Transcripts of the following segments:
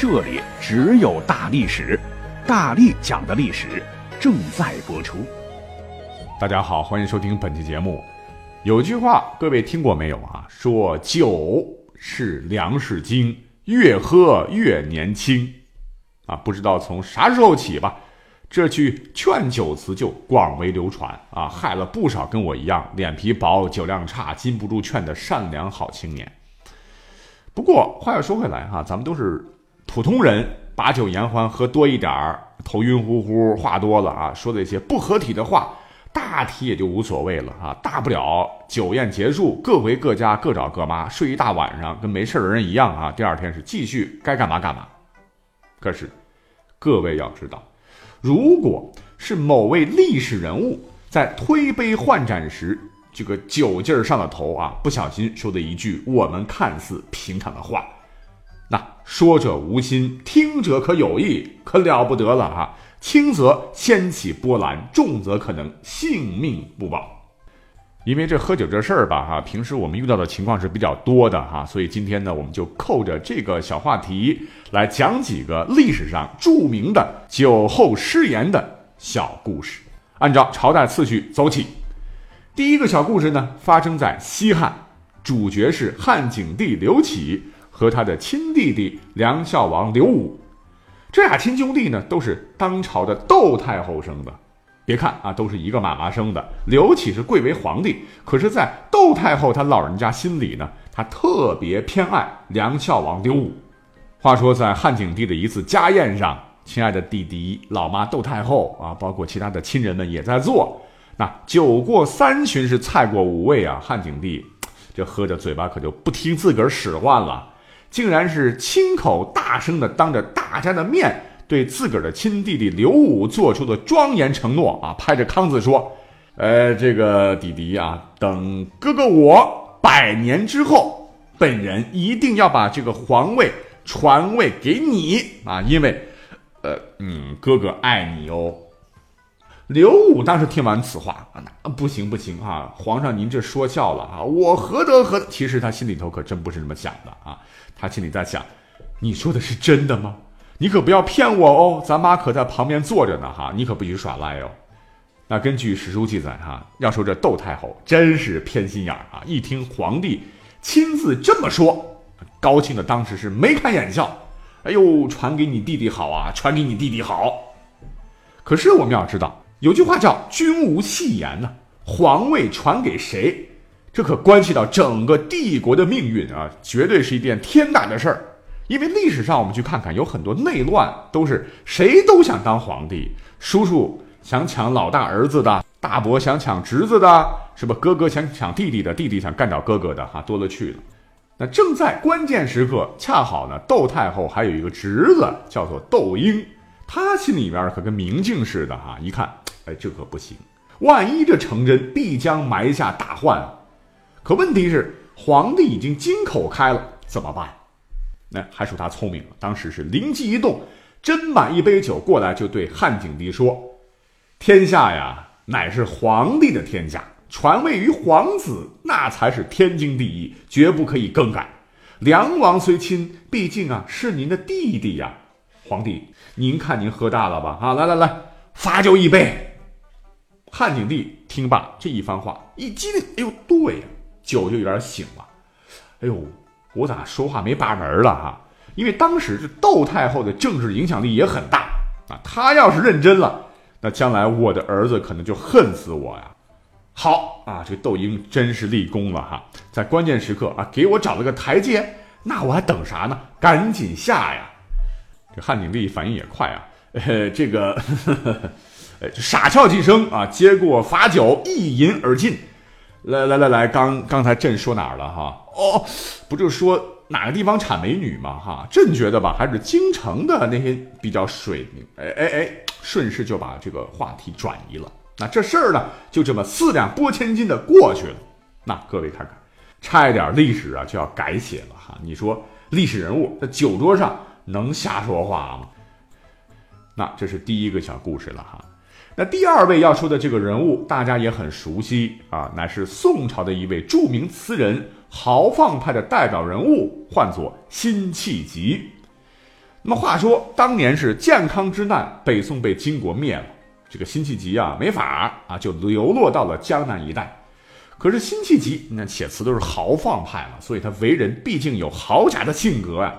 这里只有大历史，大力讲的历史正在播出。大家好，欢迎收听本期节目。有句话，各位听过没有啊？说酒是粮食精，越喝越年轻。啊，不知道从啥时候起吧，这句劝酒词就广为流传啊，害了不少跟我一样脸皮薄、酒量差、禁不住劝的善良好青年。不过话又说回来哈，咱们都是。普通人把酒言欢，喝多一点儿，头晕乎乎，话多了啊，说的一些不合体的话，大体也就无所谓了啊。大不了酒宴结束，各回各家，各找各妈，睡一大晚上，跟没事的人一样啊。第二天是继续该干嘛干嘛。可是，各位要知道，如果是某位历史人物在推杯换盏时，这个酒劲儿上了头啊，不小心说的一句我们看似平常的话。那说者无心，听者可有意，可了不得了哈！轻则掀起波澜，重则可能性命不保。因为这喝酒这事儿吧，哈，平时我们遇到的情况是比较多的哈，所以今天呢，我们就扣着这个小话题来讲几个历史上著名的酒后失言的小故事。按照朝代次序走起，第一个小故事呢，发生在西汉，主角是汉景帝刘启。和他的亲弟弟梁孝王刘武，这俩亲兄弟呢，都是当朝的窦太后生的。别看啊，都是一个妈妈生的。刘启是贵为皇帝，可是，在窦太后她老人家心里呢，她特别偏爱梁孝王刘武。话说，在汉景帝的一次家宴上，亲爱的弟弟、老妈窦太后啊，包括其他的亲人们也在做。那酒过三巡是菜过五味啊，汉景帝这喝着嘴巴可就不听自个儿使唤了。竟然是亲口大声的当着大家的面对自个儿的亲弟弟刘武做出的庄严承诺啊！拍着康子说：“呃，这个弟弟啊，等哥哥我百年之后，本人一定要把这个皇位传位给你啊！因为，呃，嗯，哥哥爱你哦。”刘武当时听完此话啊，那不行不行啊！皇上您这说笑了啊！我何德何？其实他心里头可真不是这么想的啊！他心里在想：“你说的是真的吗？你可不要骗我哦！咱妈可在旁边坐着呢，哈，你可不许耍赖哦。”那根据史书记载，哈，要说这窦太后真是偏心眼儿啊！一听皇帝亲自这么说，高兴的当时是眉开眼笑。哎呦，传给你弟弟好啊，传给你弟弟好。可是我们要知道，有句话叫“君无戏言”呢，皇位传给谁？这可关系到整个帝国的命运啊，绝对是一件天大的事儿。因为历史上我们去看看，有很多内乱都是谁都想当皇帝，叔叔想抢老大儿子的，大伯想抢侄子的，是吧？哥哥想抢弟弟的，弟弟想干掉哥哥的，哈，多了去了。那正在关键时刻，恰好呢，窦太后还有一个侄子叫做窦婴，他心里边可跟明镜似的，哈，一看，哎，这可不行，万一这成真，必将埋下大患。可问题是，皇帝已经金口开了，怎么办？那还属他聪明了。当时是灵机一动，斟满一杯酒过来，就对汉景帝说：“天下呀，乃是皇帝的天下，传位于皇子，那才是天经地义，绝不可以更改。梁王虽亲，毕竟啊是您的弟弟呀。皇帝，您看您喝大了吧？啊，来来来，罚酒一杯。”汉景帝听罢这一番话，一激灵，哎呦，对呀。酒就有点醒了，哎呦，我咋说话没把门了哈？因为当时这窦太后的政治影响力也很大啊，她要是认真了，那将来我的儿子可能就恨死我呀。好啊，这窦婴真是立功了哈，在关键时刻啊，给我找了个台阶，那我还等啥呢？赶紧下呀！这汉景帝反应也快啊，呃，这个，呃，傻笑几声啊，接过罚酒，一饮而尽。来来来来，刚刚才朕说哪儿了哈？哦，不就说哪个地方产美女嘛？哈，朕觉得吧，还是京城的那些比较水。哎哎哎，顺势就把这个话题转移了。那这事儿呢，就这么四两拨千斤的过去了。那各位看看，差一点历史啊就要改写了哈。你说历史人物在酒桌上能瞎说话吗？那这是第一个小故事了哈。那第二位要说的这个人物，大家也很熟悉啊，乃是宋朝的一位著名词人。豪放派的代表人物唤作辛弃疾。那么话说，当年是建康之难，北宋被金国灭了，这个辛弃疾啊没法啊，就流落到了江南一带。可是辛弃疾那写词都是豪放派嘛，所以他为人毕竟有豪侠的性格啊。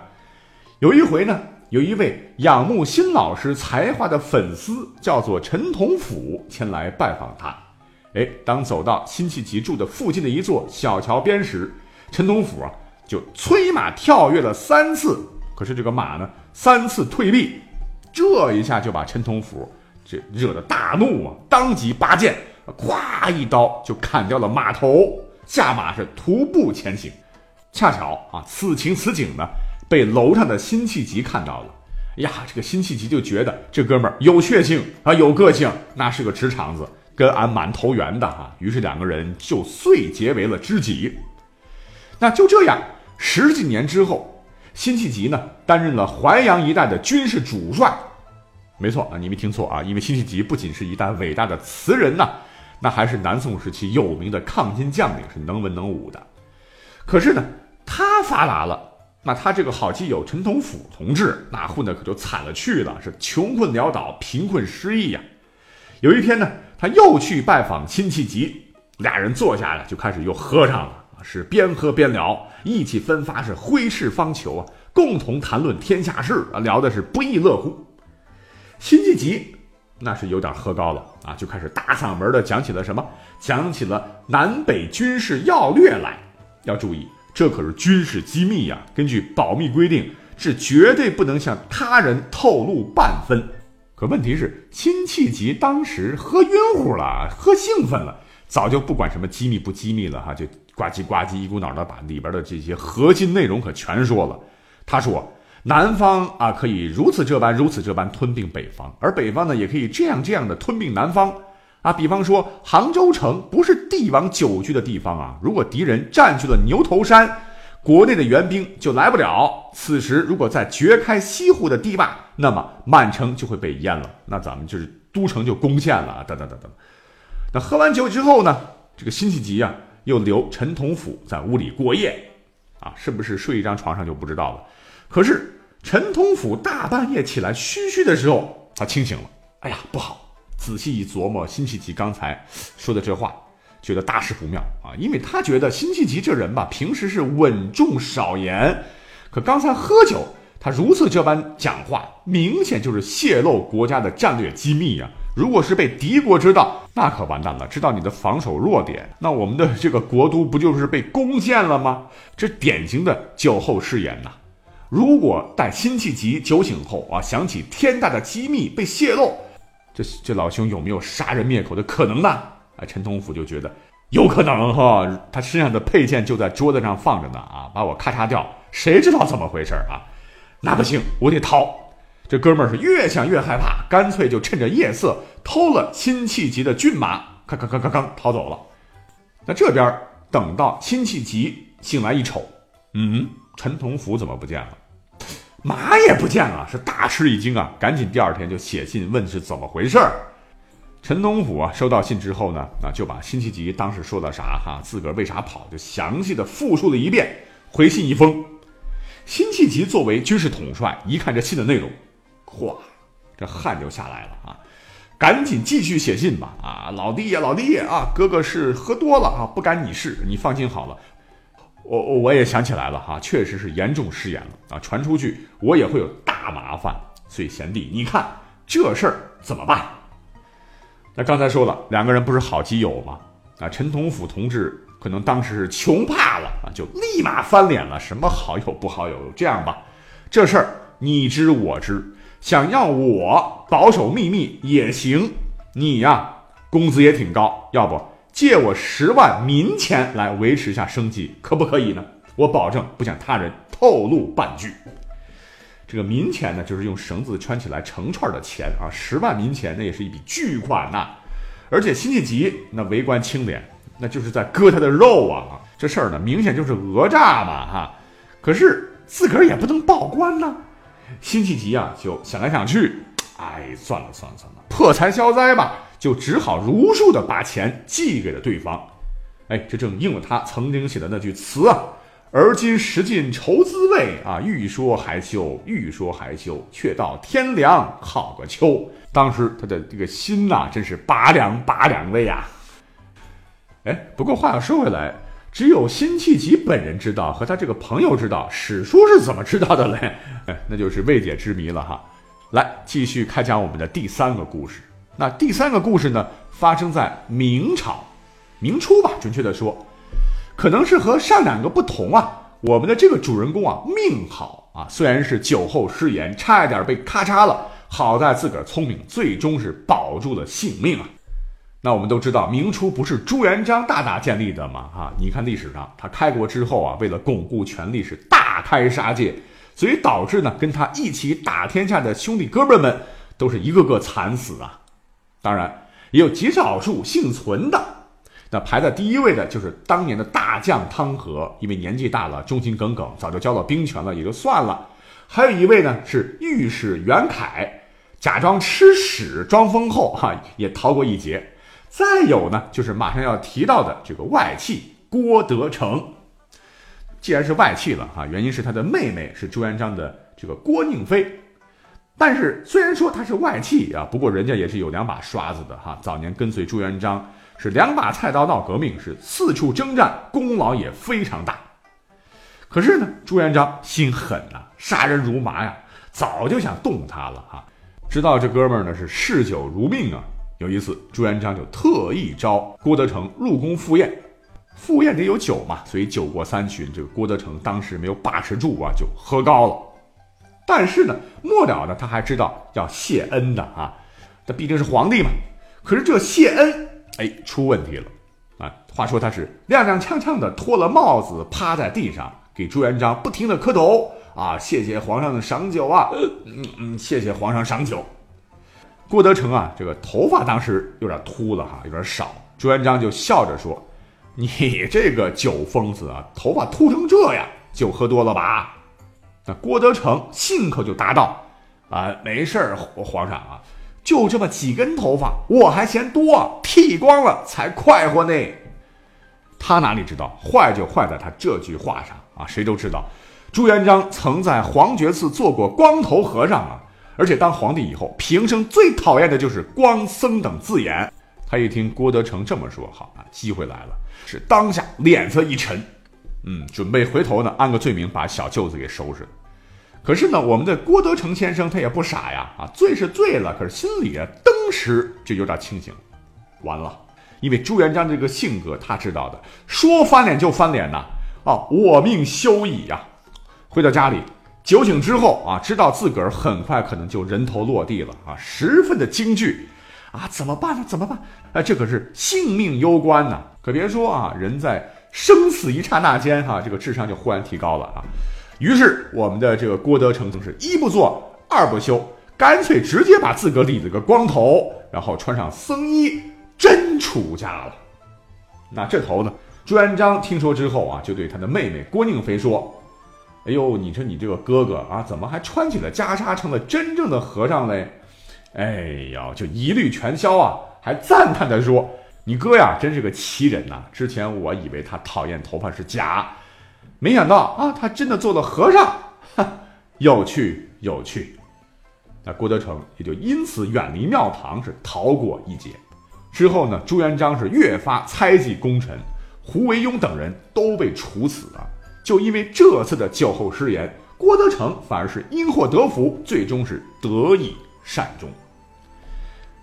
有一回呢，有一位仰慕辛老师才华的粉丝，叫做陈同甫，前来拜访他。哎，当走到辛弃疾住的附近的一座小桥边时，陈同甫啊就催马跳跃了三次，可是这个马呢三次退避，这一下就把陈同甫这惹得大怒啊，当即拔剑，咵一刀就砍掉了马头，下马是徒步前行。恰巧啊，此情此景呢，被楼上的辛弃疾看到了。呀，这个辛弃疾就觉得这哥们儿有血性啊，有个性，那是个直肠子。跟俺蛮投缘的哈，于是两个人就遂结为了知己。那就这样，十几年之后，辛弃疾呢担任了淮阳一带的军事主帅。没错啊，你没听错啊，因为辛弃疾不仅是一代伟大的词人呐，那还是南宋时期有名的抗金将领，是能文能武的。可是呢，他发达了，那他这个好基友陈同甫同志，那混的可就惨了去了，是穷困潦倒，贫困失意呀。有一天呢。他又去拜访辛弃疾，俩人坐下来就开始又喝上了是边喝边聊，意气风发，是挥斥方遒啊，共同谈论天下事啊，聊的是不亦乐乎。辛弃疾那是有点喝高了啊，就开始大嗓门的讲起了什么，讲起了南北军事要略来。要注意，这可是军事机密呀，根据保密规定，是绝对不能向他人透露半分。可问题是，辛弃疾当时喝晕乎了，喝兴奋了，早就不管什么机密不机密了哈，就呱唧呱唧一股脑的把里边的这些核心内容可全说了。他说，南方啊可以如此这般如此这般吞并北方，而北方呢也可以这样这样的吞并南方啊。比方说，杭州城不是帝王久居的地方啊，如果敌人占据了牛头山。国内的援兵就来不了。此时如果再掘开西湖的堤坝，那么满城就会被淹了。那咱们就是都城就攻陷了。等等等等。那喝完酒之后呢？这个辛弃疾啊，又留陈同甫在屋里过夜。啊，是不是睡一张床上就不知道了？可是陈同甫大半夜起来嘘嘘的时候，他清醒了。哎呀，不好！仔细一琢磨，辛弃疾刚才说的这话。觉得大事不妙啊，因为他觉得辛弃疾这人吧，平时是稳重少言，可刚才喝酒，他如此这般讲话，明显就是泄露国家的战略机密呀。如果是被敌国知道，那可完蛋了，知道你的防守弱点，那我们的这个国都不就是被攻陷了吗？这典型的酒后失言呐。如果待辛弃疾酒醒后啊，想起天大的机密被泄露，这这老兄有没有杀人灭口的可能呢？啊，陈同甫就觉得有可能哈，他身上的佩剑就在桌子上放着呢啊，把我咔嚓掉，谁知道怎么回事啊？那不行，我得逃。这哥们儿是越想越害怕，干脆就趁着夜色偷了辛弃疾的骏马，咔咔咔咔咔逃走了。那这边等到辛弃疾醒来一瞅，嗯，陈同甫怎么不见了？马也不见了，是大吃一惊啊！赶紧第二天就写信问是怎么回事儿。陈同甫啊，收到信之后呢，啊，就把辛弃疾当时说的啥哈，自个儿为啥跑，就详细的复述了一遍，回信一封。辛弃疾作为军事统帅，一看这信的内容，哗，这汗就下来了啊，赶紧继续写信吧啊，老弟呀，老弟啊，哥哥是喝多了啊，不干你事，你放心好了。我我我也想起来了哈，确实是严重失言了啊，传出去我也会有大麻烦，所以贤弟，你看这事儿怎么办？那刚才说了，两个人不是好基友吗？啊，陈同甫同志可能当时是穷怕了啊，就立马翻脸了。什么好友不好友？这样吧，这事儿你知我知，想要我保守秘密也行。你呀，工资也挺高，要不借我十万民钱来维持一下生计，可不可以呢？我保证不向他人透露半句。这个民钱呢，就是用绳子穿起来成串的钱啊，十万民钱那也是一笔巨款呐。而且辛弃疾那为官清廉，那就是在割他的肉啊。这事儿呢，明显就是讹诈嘛哈。可是自个儿也不能报官呐。辛弃疾啊，就想来想去，哎，算了算了算了，破财消灾吧，就只好如数的把钱寄给了对方。哎，这正应了他曾经写的那句词啊。而今识尽愁滋味啊！欲说还休，欲说还休，却道天凉好个秋。当时他的这个心呐，真是拔凉拔凉的呀。哎，不过话又说回来，只有辛弃疾本人知道，和他这个朋友知道，史书是怎么知道的嘞？哎，那就是未解之谜了哈。来，继续开讲我们的第三个故事。那第三个故事呢，发生在明朝，明初吧，准确的说。可能是和上两个不同啊，我们的这个主人公啊命好啊，虽然是酒后失言，差一点被咔嚓了，好在自个儿聪明，最终是保住了性命啊。那我们都知道，明初不是朱元璋大大建立的吗？哈，你看历史上他开国之后啊，为了巩固权力是大开杀戒，所以导致呢跟他一起打天下的兄弟哥们们都是一个个惨死啊。当然，也有极少数幸存的。那排在第一位的就是当年的大将汤和，因为年纪大了，忠心耿耿，早就交了兵权了，也就算了。还有一位呢是御史袁凯，假装吃屎装疯后，哈，也逃过一劫。再有呢，就是马上要提到的这个外戚郭德成。既然是外戚了，哈，原因是他的妹妹是朱元璋的这个郭宁妃。但是虽然说他是外戚啊，不过人家也是有两把刷子的，哈，早年跟随朱元璋。是两把菜刀闹革命，是四处征战，功劳也非常大。可是呢，朱元璋心狠呐，杀人如麻呀，早就想动他了哈。知道这哥们儿呢是嗜酒如命啊。有一次，朱元璋就特意招郭德成入宫赴宴，赴宴得有酒嘛，所以酒过三巡，这个郭德成当时没有把持住啊，就喝高了。但是呢，末了呢，他还知道要谢恩的啊，他毕竟是皇帝嘛。可是这谢恩。哎，出问题了，啊！话说他是踉踉跄跄的脱了帽子，趴在地上给朱元璋不停的磕头啊！谢谢皇上的赏酒啊！嗯嗯，谢谢皇上赏酒。郭德成啊，这个头发当时有点秃了哈，有点少。朱元璋就笑着说：“你这个酒疯子啊，头发秃成这样，酒喝多了吧？”那郭德成信口就答道：“啊，没事儿，皇上啊。”就这么几根头发，我还嫌多，剃光了才快活呢。他哪里知道，坏就坏在他这句话上啊！谁都知道，朱元璋曾在黄觉寺做过光头和尚啊，而且当皇帝以后，平生最讨厌的就是光僧等字眼。他一听郭德成这么说，好啊，机会来了，是当下脸色一沉，嗯，准备回头呢，安个罪名，把小舅子给收拾了。可是呢，我们的郭德成先生他也不傻呀，啊，醉是醉了，可是心里啊，登时就有点清醒。完了，因为朱元璋这个性格，他知道的，说翻脸就翻脸呐，啊，我命休矣呀！回到家里，酒醒之后啊，知道自个儿很快可能就人头落地了啊，十分的惊惧，啊，怎么办呢？怎么办？哎，这可是性命攸关呐！可别说啊，人在生死一刹那间，哈，这个智商就忽然提高了啊。于是，我们的这个郭德成是一不做二不休，干脆直接把自个理了个光头，然后穿上僧衣，真出家了。那这头呢？朱元璋听说之后啊，就对他的妹妹郭宁妃说：“哎呦，你说你这个哥哥啊，怎么还穿起了袈裟，成了真正的和尚嘞？”哎呀，就一律全消啊，还赞叹的说：“你哥呀，真是个奇人呐！之前我以为他讨厌头发是假。”没想到啊，他真的做了和尚，哈，有趣有趣。那郭德成也就因此远离庙堂，是逃过一劫。之后呢，朱元璋是越发猜忌功臣，胡惟庸等人都被处死了。就因为这次的酒后失言，郭德成反而是因祸得福，最终是得以善终。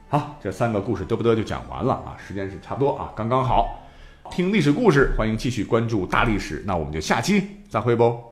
好，这三个故事得不得就讲完了啊，时间是差不多啊，刚刚好。听历史故事，欢迎继续关注大历史。那我们就下期再会不。